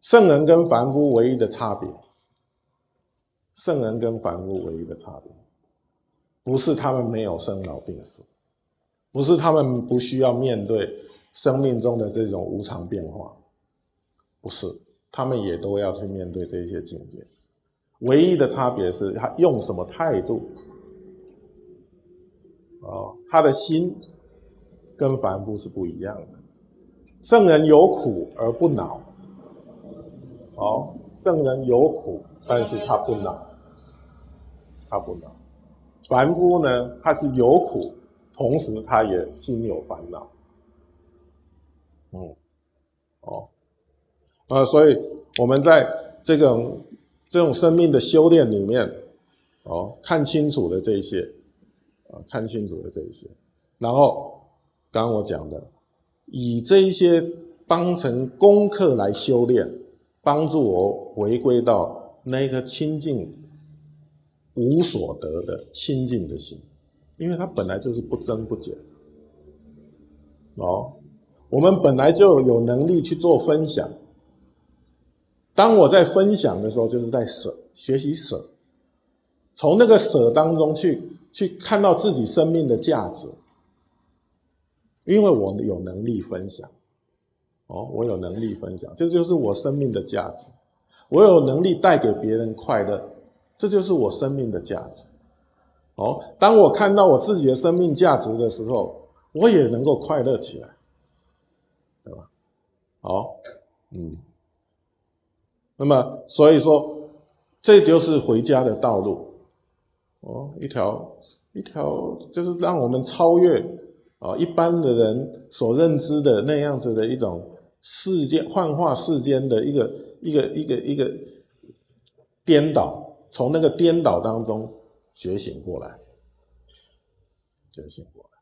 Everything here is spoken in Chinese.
圣人跟凡夫唯一的差别，圣人跟凡夫唯一的差别，不是他们没有生老病死，不是他们不需要面对生命中的这种无常变化，不是，他们也都要去面对这些境界。唯一的差别是他用什么态度，哦，他的心跟凡夫是不一样的。圣人有苦而不恼，哦，圣人有苦，但是他不恼，他不恼。凡夫呢，他是有苦，同时他也心有烦恼。嗯，哦，呃，所以我们在这个。这种生命的修炼里面，哦，看清楚了这一些，啊，看清楚了这一些，然后刚刚我讲的，以这一些当成功课来修炼，帮助我回归到那个清净无所得的清净的心，因为它本来就是不增不减，哦，我们本来就有能力去做分享。当我在分享的时候，就是在舍，学习舍，从那个舍当中去去看到自己生命的价值，因为我有能力分享，哦，我有能力分享，这就是我生命的价值，我有能力带给别人快乐，这就是我生命的价值，哦，当我看到我自己的生命价值的时候，我也能够快乐起来，对吧？好，嗯。那么，所以说，这就是回家的道路，哦，一条一条，就是让我们超越啊一般的人所认知的那样子的一种世间幻化世间的一个一个一个一个颠倒，从那个颠倒当中觉醒过来，觉醒过来。